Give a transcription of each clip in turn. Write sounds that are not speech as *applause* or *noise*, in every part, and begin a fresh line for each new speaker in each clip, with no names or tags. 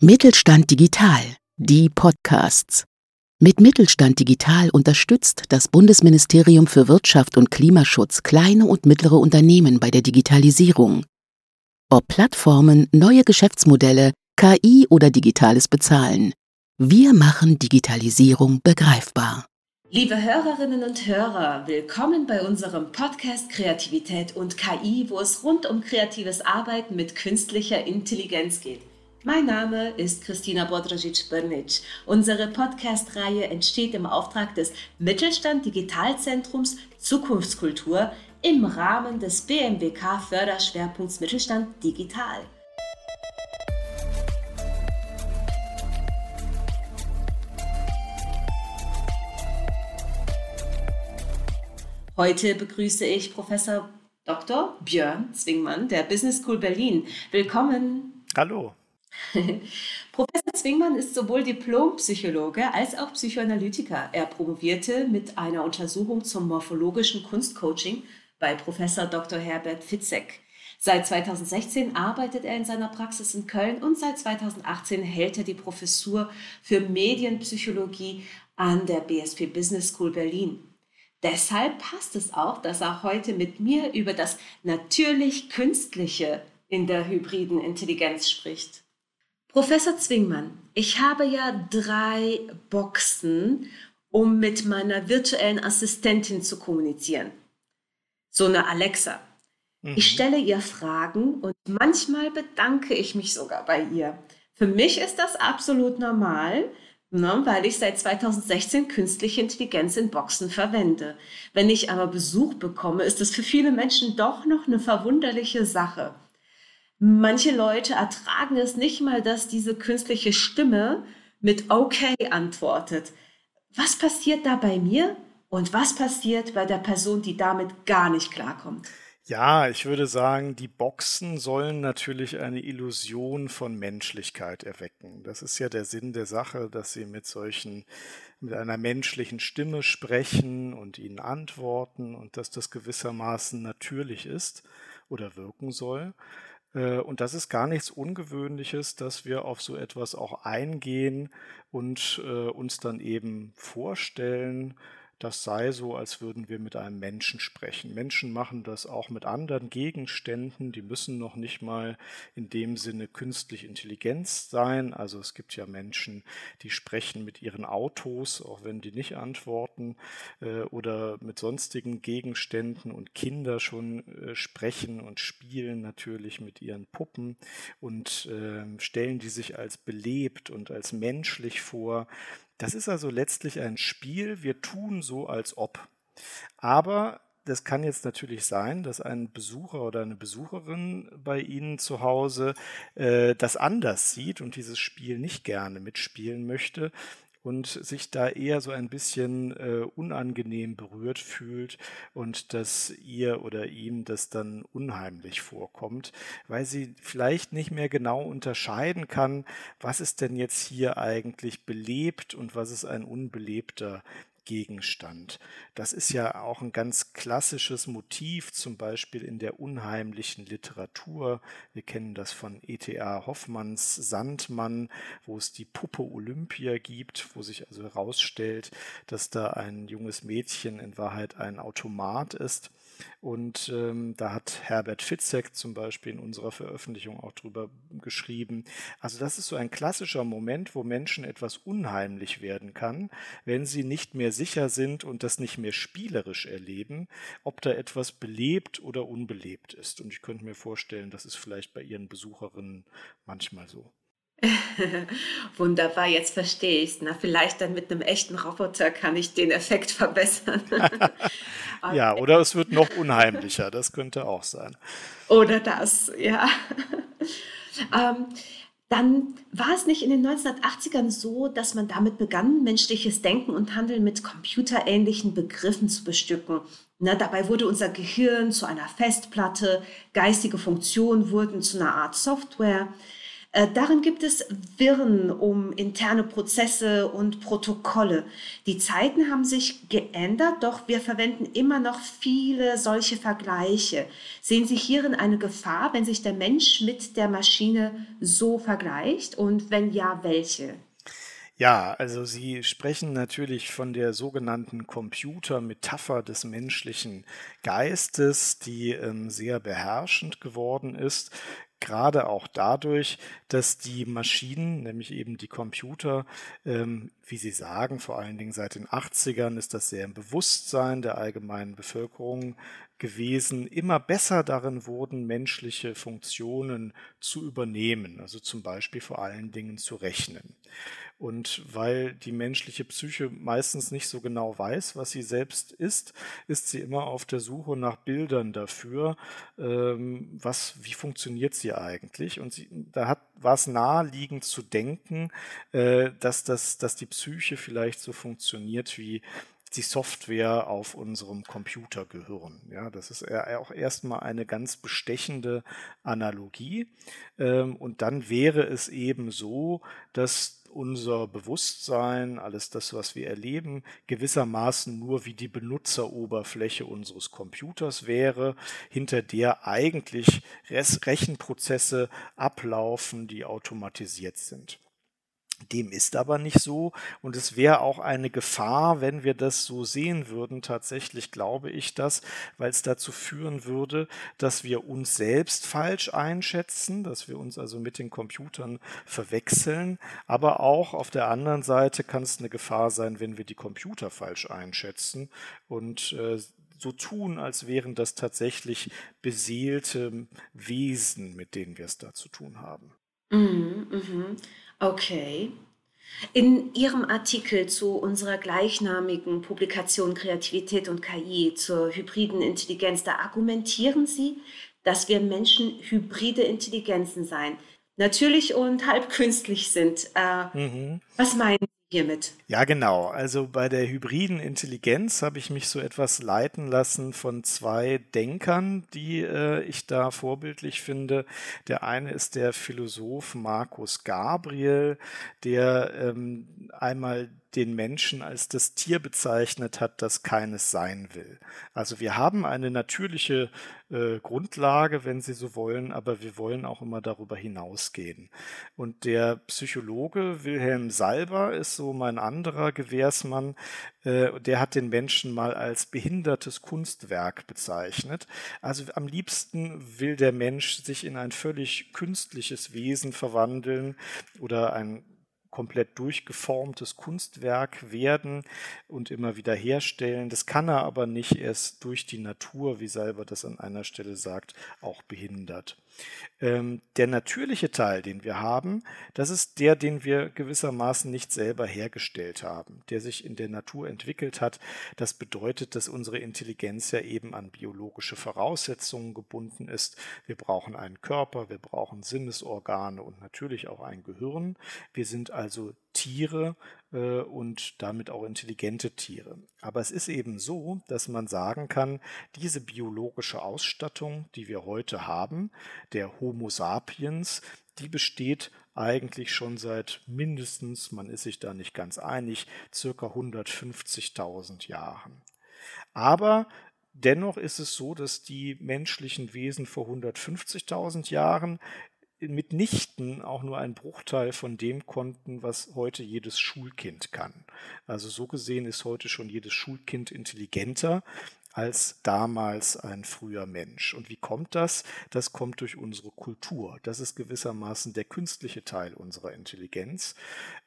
Mittelstand Digital, die Podcasts. Mit Mittelstand Digital unterstützt das Bundesministerium für Wirtschaft und Klimaschutz kleine und mittlere Unternehmen bei der Digitalisierung. Ob Plattformen, neue Geschäftsmodelle, KI oder digitales Bezahlen. Wir machen Digitalisierung begreifbar.
Liebe Hörerinnen und Hörer, willkommen bei unserem Podcast Kreativität und KI, wo es rund um kreatives Arbeiten mit künstlicher Intelligenz geht. Mein Name ist Christina Bodrajic-Brnic. Unsere Podcast-Reihe entsteht im Auftrag des Mittelstand Digitalzentrums Zukunftskultur im Rahmen des BMWK Förderschwerpunkts Mittelstand Digital. Heute begrüße ich Professor Dr. Björn Zwingmann der Business School Berlin. Willkommen.
Hallo. *laughs*
Professor Zwingmann ist sowohl Diplompsychologe als auch Psychoanalytiker. Er promovierte mit einer Untersuchung zum morphologischen Kunstcoaching bei Professor Dr. Herbert Fitzek. Seit 2016 arbeitet er in seiner Praxis in Köln und seit 2018 hält er die Professur für Medienpsychologie an der BSP Business School Berlin. Deshalb passt es auch, dass er heute mit mir über das natürlich Künstliche in der hybriden Intelligenz spricht. Professor Zwingmann, ich habe ja drei Boxen, um mit meiner virtuellen Assistentin zu kommunizieren. So eine Alexa. Mhm. Ich stelle ihr Fragen und manchmal bedanke ich mich sogar bei ihr. Für mich ist das absolut normal, ne, weil ich seit 2016 künstliche Intelligenz in Boxen verwende. Wenn ich aber Besuch bekomme, ist das für viele Menschen doch noch eine verwunderliche Sache. Manche Leute ertragen es nicht mal, dass diese künstliche Stimme mit okay antwortet. Was passiert da bei mir und was passiert bei der Person, die damit gar nicht klarkommt?
Ja, ich würde sagen, die Boxen sollen natürlich eine Illusion von Menschlichkeit erwecken. Das ist ja der Sinn der Sache, dass sie mit solchen, mit einer menschlichen Stimme sprechen und ihnen antworten und dass das gewissermaßen natürlich ist oder wirken soll. Äh, und das ist gar nichts Ungewöhnliches, dass wir auf so etwas auch eingehen und äh, uns dann eben vorstellen, das sei so, als würden wir mit einem Menschen sprechen. Menschen machen das auch mit anderen Gegenständen, die müssen noch nicht mal in dem Sinne künstlich Intelligenz sein. Also es gibt ja Menschen, die sprechen mit ihren Autos, auch wenn die nicht antworten, äh, oder mit sonstigen Gegenständen und Kinder schon äh, sprechen und spielen natürlich mit ihren Puppen und äh, stellen die sich als belebt und als menschlich vor. Das ist also letztlich ein Spiel. Wir tun so, als ob. Aber das kann jetzt natürlich sein, dass ein Besucher oder eine Besucherin bei Ihnen zu Hause äh, das anders sieht und dieses Spiel nicht gerne mitspielen möchte und sich da eher so ein bisschen äh, unangenehm berührt fühlt und dass ihr oder ihm das dann unheimlich vorkommt, weil sie vielleicht nicht mehr genau unterscheiden kann, was ist denn jetzt hier eigentlich belebt und was ist ein unbelebter Gegenstand. Das ist ja auch ein ganz klassisches Motiv, zum Beispiel in der unheimlichen Literatur. Wir kennen das von E.T.A. Hoffmanns Sandmann, wo es die Puppe Olympia gibt, wo sich also herausstellt, dass da ein junges Mädchen in Wahrheit ein Automat ist und ähm, da hat Herbert Fitzek zum Beispiel in unserer Veröffentlichung auch drüber geschrieben. Also das ist so ein klassischer Moment, wo Menschen etwas unheimlich werden kann, wenn sie nicht mehr sicher sind und das nicht mehr spielerisch erleben, ob da etwas belebt oder unbelebt ist. Und ich könnte mir vorstellen, das ist vielleicht bei Ihren Besucherinnen manchmal so. *laughs*
Wunderbar, jetzt verstehe ich es. Na, vielleicht dann mit einem echten Roboter kann ich den Effekt *laughs* verbessern. *laughs*
ja, oder es wird noch unheimlicher, das könnte auch sein.
Oder das, ja. ähm, dann war es nicht in den 1980ern so, dass man damit begann, menschliches Denken und Handeln mit computerähnlichen Begriffen zu bestücken. Na, dabei wurde unser Gehirn zu einer Festplatte, geistige Funktionen wurden zu einer Art Software. Äh, darin gibt es Wirren um interne Prozesse und Protokolle. Die Zeiten haben sich geändert, doch wir verwenden immer noch viele solche Vergleiche. Sehen Sie hierin eine Gefahr, wenn sich der Mensch mit der Maschine so vergleicht? Und wenn ja, welche?
Ja, also Sie sprechen natürlich von der sogenannten Computermetapher des menschlichen Geistes, die ähm, sehr beherrschend geworden ist, gerade auch dadurch, dass die Maschinen, nämlich eben die Computer, ähm, wie Sie sagen, vor allen Dingen seit den 80ern ist das sehr im Bewusstsein der allgemeinen Bevölkerung gewesen, immer besser darin wurden, menschliche Funktionen zu übernehmen, also zum Beispiel vor allen Dingen zu rechnen. Und weil die menschliche Psyche meistens nicht so genau weiß, was sie selbst ist, ist sie immer auf der Suche nach Bildern dafür, ähm, was, wie funktioniert sie eigentlich. Und sie, da hat, war es naheliegend zu denken, äh, dass, das, dass die Psyche vielleicht so funktioniert wie die Software auf unserem Computer gehören. Ja, das ist auch erstmal eine ganz bestechende Analogie. Ähm, und dann wäre es eben so, dass unser Bewusstsein, alles das, was wir erleben, gewissermaßen nur wie die Benutzeroberfläche unseres Computers wäre, hinter der eigentlich Rechenprozesse ablaufen, die automatisiert sind. Dem ist aber nicht so und es wäre auch eine Gefahr, wenn wir das so sehen würden. Tatsächlich glaube ich das, weil es dazu führen würde, dass wir uns selbst falsch einschätzen, dass wir uns also mit den Computern verwechseln. Aber auch auf der anderen Seite kann es eine Gefahr sein, wenn wir die Computer falsch einschätzen und äh, so tun, als wären das tatsächlich beseelte Wesen, mit denen wir es da zu tun haben.
Mhm, mhm. Okay. In Ihrem Artikel zu unserer gleichnamigen Publikation Kreativität und KI zur hybriden Intelligenz, da argumentieren Sie, dass wir Menschen hybride Intelligenzen seien, natürlich und halb künstlich sind. Äh, mhm. Was meinen hiermit.
Ja, genau. Also bei der hybriden Intelligenz habe ich mich so etwas leiten lassen von zwei Denkern, die äh, ich da vorbildlich finde. Der eine ist der Philosoph Markus Gabriel, der ähm, einmal den Menschen als das Tier bezeichnet hat, das keines sein will. Also wir haben eine natürliche äh, Grundlage, wenn Sie so wollen, aber wir wollen auch immer darüber hinausgehen. Und der Psychologe Wilhelm Salber ist so mein anderer Gewährsmann, äh, der hat den Menschen mal als behindertes Kunstwerk bezeichnet. Also am liebsten will der Mensch sich in ein völlig künstliches Wesen verwandeln oder ein komplett durchgeformtes Kunstwerk werden und immer wieder herstellen. Das kann er aber nicht erst durch die Natur, wie Salber das an einer Stelle sagt, auch behindert. Ähm, der natürliche Teil, den wir haben, das ist der, den wir gewissermaßen nicht selber hergestellt haben, der sich in der Natur entwickelt hat. Das bedeutet, dass unsere Intelligenz ja eben an biologische Voraussetzungen gebunden ist. Wir brauchen einen Körper, wir brauchen Sinnesorgane und natürlich auch ein Gehirn. Wir sind also Tiere äh, und damit auch intelligente Tiere. Aber es ist eben so, dass man sagen kann, diese biologische Ausstattung, die wir heute haben, der Homo sapiens, die besteht eigentlich schon seit mindestens, man ist sich da nicht ganz einig, circa 150.000 Jahren. Aber Dennoch ist es so, dass die menschlichen Wesen vor 150.000 Jahren mitnichten auch nur ein Bruchteil von dem konnten, was heute jedes Schulkind kann. Also so gesehen ist heute schon jedes Schulkind intelligenter als damals ein früher Mensch. Und wie kommt das? Das kommt durch unsere Kultur. Das ist gewissermaßen der künstliche Teil unserer Intelligenz.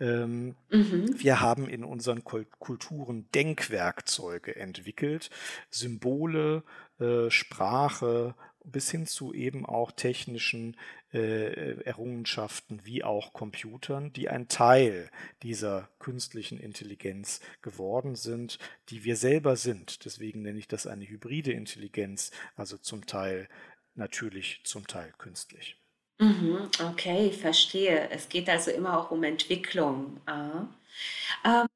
Ähm, mhm. Wir haben in unseren Kulturen Denkwerkzeuge entwickelt, Symbole, äh, Sprache, bis hin zu eben auch technischen äh, Errungenschaften wie auch Computern, die ein Teil dieser künstlichen Intelligenz geworden sind, die wir selber sind. Deswegen nenne ich das eine hybride Intelligenz, also zum Teil natürlich, zum Teil künstlich.
Mhm, okay, verstehe. Es geht also immer auch um Entwicklung. Ah. Ähm,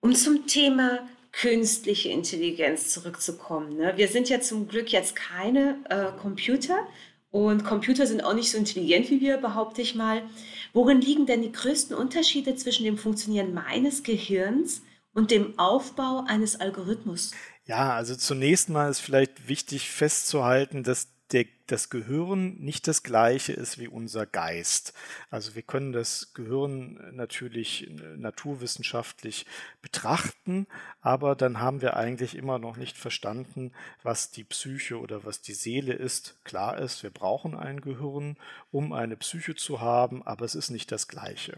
um zum Thema künstliche Intelligenz zurückzukommen. Ne? Wir sind ja zum Glück jetzt keine äh, Computer Und Computer sind auch nicht so intelligent wie wir, behaupte ich mal. Worin liegen denn die größten Unterschiede zwischen dem Funktionieren meines Gehirns und dem Aufbau eines Algorithmus?
Ja, also zunächst mal ist vielleicht wichtig festzuhalten, dass der das Gehirn nicht das gleiche ist wie unser Geist. Also wir können das Gehirn natürlich äh, naturwissenschaftlich betrachten, aber dann haben wir eigentlich immer noch nicht verstanden, was die Psyche oder was die Seele ist. Klar ist, wir brauchen ein Gehirn, um eine Psyche zu haben, aber es ist nicht das gleiche.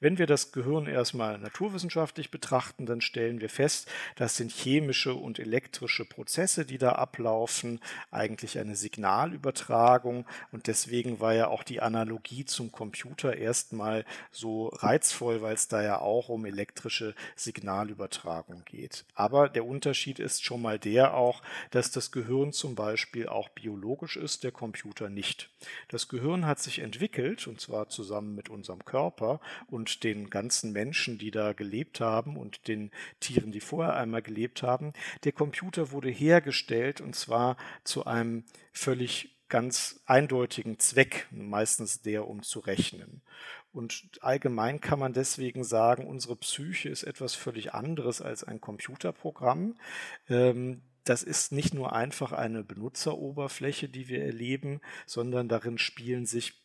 Wenn wir das Gehirn erstmal naturwissenschaftlich betrachten, dann stellen wir fest, das sind chemische und elektrische Prozesse, die da ablaufen, eigentlich eine Signalübertragung Übertragung und deswegen war ja auch die Analogie zum Computer erstmal so reizvoll, weil es da ja auch um elektrische Signalübertragung geht. Aber der Unterschied ist schon mal der auch, dass das Gehirn zum Beispiel auch biologisch ist, der Computer nicht. Das Gehirn hat sich entwickelt und zwar zusammen mit unserem Körper und den ganzen Menschen, die da gelebt haben und den Tieren, die vorher einmal gelebt haben. Der Computer wurde hergestellt und zwar zu einem völlig ganz eindeutigen Zweck, meistens der, um zu rechnen. Und allgemein kann man deswegen sagen, unsere Psyche ist etwas völlig anderes als ein Computerprogramm. Ähm, das ist nicht nur einfach eine Benutzeroberfläche, die wir erleben, sondern darin spielen sich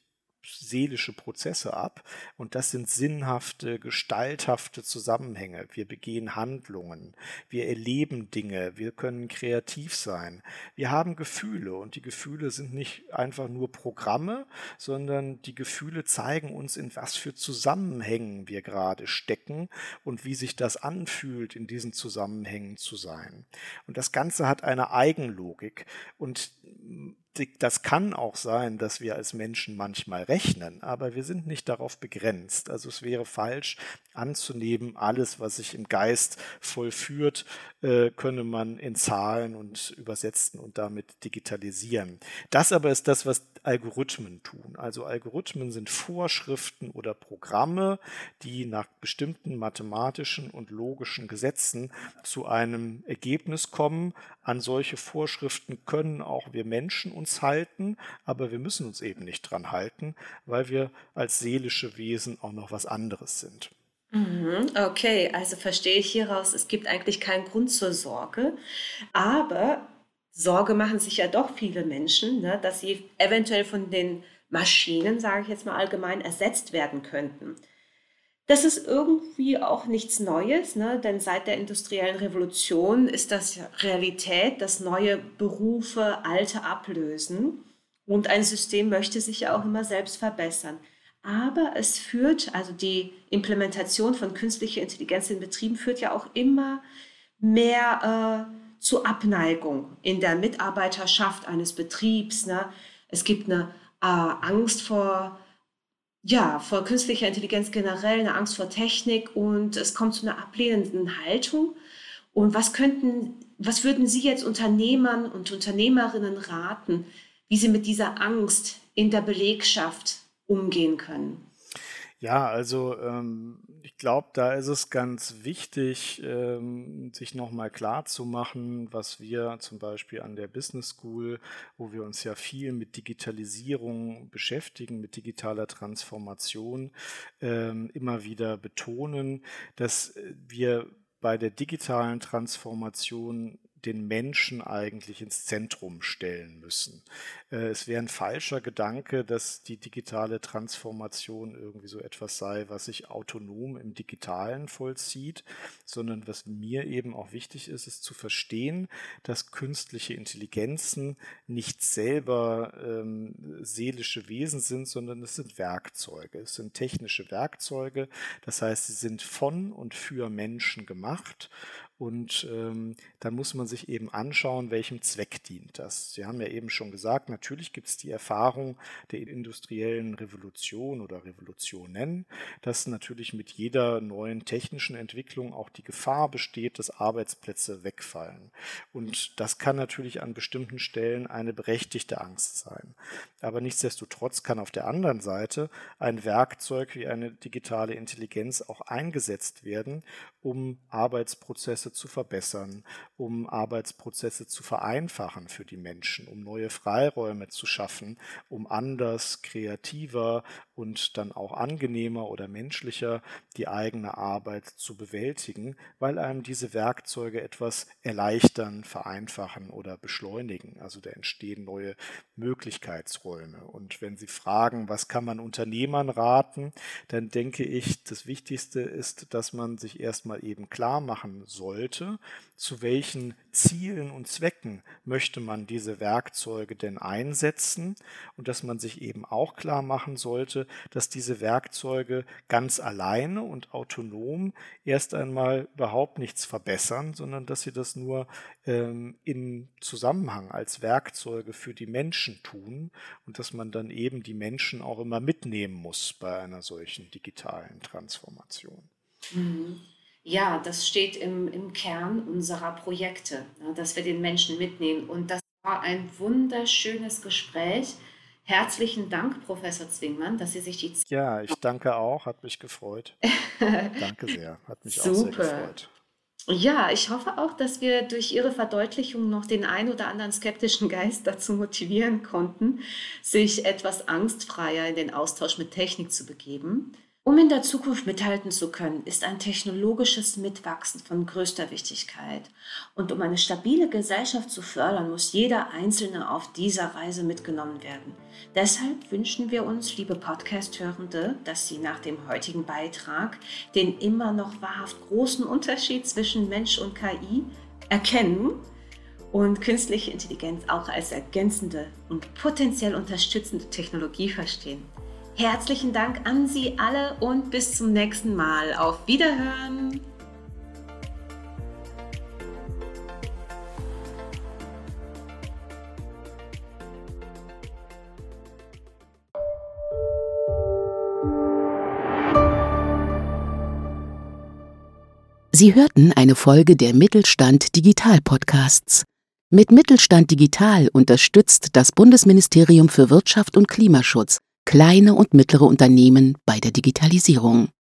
seelische Prozesse ab. Und das sind sinnhafte, gestalthafte Zusammenhänge. Wir begehen Handlungen, wir erleben Dinge, wir können kreativ sein, wir haben Gefühle. Und die Gefühle sind nicht einfach nur Programme, sondern die Gefühle zeigen uns, in was für Zusammenhängen wir gerade stecken und wie sich das anfühlt, in diesen Zusammenhängen zu sein. Und das Ganze hat eine Eigenlogik. Und das kann auch sein, dass wir als Menschen manchmal rechnen, aber wir sind nicht darauf begrenzt. Also es wäre falsch anzunehmen, alles, was sich im Geist vollführt, äh, könne man in Zahlen und übersetzen und damit digitalisieren. Das aber ist das, was Algorithmen tun. Also Algorithmen sind Vorschriften oder Programme, die nach bestimmten mathematischen und logischen Gesetzen zu einem Ergebnis kommen. An solche Vorschriften können auch wir Menschen uns halten, aber wir müssen uns eben nicht dran halten, weil wir als seelische Wesen auch noch was anderes sind.
Mhm, okay, also verstehe ich hieraus, es gibt eigentlich keinen Grund zur Sorge, aber Sorge machen sich ja doch viele Menschen, ne, dass sie eventuell von den Maschinen, sage ich jetzt mal allgemein, ersetzt werden könnten. Das ist irgendwie auch nichts Neues, ne? denn seit der industriellen Revolution ist das Realität, dass neue Berufe alte ablösen und ein System möchte sich ja auch immer selbst verbessern. Aber es führt, also die Implementation von künstlicher Intelligenz in Betrieben führt ja auch immer mehr äh, zu Abneigung in der Mitarbeiterschaft eines Betriebs. Ne? Es gibt eine äh, Angst vor, ja, vor künstlicher Intelligenz generell, eine Angst vor Technik und es kommt zu einer ablehnenden Haltung. Und was könnten, was würden Sie jetzt Unternehmern und Unternehmerinnen raten, wie sie mit dieser Angst in der Belegschaft umgehen können?
Ja, also ähm, ich glaube, da ist es ganz wichtig, ähm, sich nochmal klar zu machen, was wir zum Beispiel an der Business School, wo wir uns ja viel mit Digitalisierung beschäftigen, mit digitaler Transformation, ähm, immer wieder betonen, dass wir bei der digitalen Transformation den Menschen eigentlich ins Zentrum stellen müssen. Äh, es wäre ein falscher Gedanke, dass die digitale Transformation irgendwie so etwas sei, was sich autonom im Digitalen vollzieht, sondern was mir eben auch wichtig ist, ist zu verstehen, dass künstliche Intelligenzen nicht selber ähm, seelische Wesen sind, sondern es sind Werkzeuge. Es sind technische Werkzeuge. Das heißt, sie sind von und für Menschen gemacht und ähm, dann muss man sich eben anschauen, welchem Zweck dient das. Sie haben ja eben schon gesagt, natürlich gibt es die Erfahrung der industriellen Revolution oder Revolutionen, dass natürlich mit jeder neuen technischen Entwicklung auch die Gefahr besteht, dass Arbeitsplätze wegfallen. Und das kann natürlich an bestimmten Stellen eine berechtigte Angst sein. Aber nichtsdestotrotz kann auf der anderen Seite ein Werkzeug wie eine digitale Intelligenz auch eingesetzt werden, um Arbeitsprozesse Prozesse zu verbessern, um Arbeitsprozesse zu vereinfachen für die Menschen, um neue Freiräume zu schaffen, um anders, kreativer und dann auch angenehmer oder menschlicher die eigene Arbeit zu bewältigen, weil einem diese Werkzeuge etwas erleichtern, vereinfachen oder beschleunigen. Also da entstehen neue Möglichkeitsräume. Und wenn Sie fragen, was kann man Unternehmern raten, dann denke ich, das Wichtigste ist, dass man sich erstmal eben klar machen sollte, zu welchen Zielen und Zwecken möchte man diese Werkzeuge denn einsetzen und dass man sich eben auch klar machen sollte, dass diese Werkzeuge ganz alleine und autonom erst einmal überhaupt nichts verbessern, sondern dass sie das nur ähm, in Zusammenhang als Werkzeuge für die Menschen tun und dass man dann eben die Menschen auch immer mitnehmen muss bei einer solchen digitalen Transformation.
Mhm. Ja, das steht im, im Kern unserer Projekte, dass wir den Menschen mitnehmen. Und das war ein wunderschönes Gespräch. Herzlichen Dank, Professor Zwingmann, dass Sie sich die
Zeit. Ja, ich danke auch, hat mich gefreut. *laughs* danke sehr, hat mich Super. auch sehr gefreut.
Ja, ich hoffe auch, dass wir durch Ihre Verdeutlichung noch den ein oder anderen skeptischen Geist dazu motivieren konnten, sich etwas angstfreier in den Austausch mit Technik zu begeben. Um in der Zukunft mithalten zu können, ist ein technologisches Mitwachsen von größter Wichtigkeit. Und um eine stabile Gesellschaft zu fördern, muss jeder Einzelne auf dieser Reise mitgenommen werden. Deshalb wünschen wir uns, liebe Podcast-Hörende, dass Sie nach dem heutigen Beitrag den immer noch wahrhaft großen Unterschied zwischen Mensch und KI erkennen und künstliche Intelligenz auch als ergänzende und potenziell unterstützende Technologie verstehen. Herzlichen Dank an Sie alle und bis zum nächsten Mal. Auf Wiederhören!
Sie hörten eine Folge der Mittelstand Digital Podcasts. Mit Mittelstand Digital unterstützt das Bundesministerium für Wirtschaft und Klimaschutz kleine und mittlere Unternehmen bei der Digitalisierung.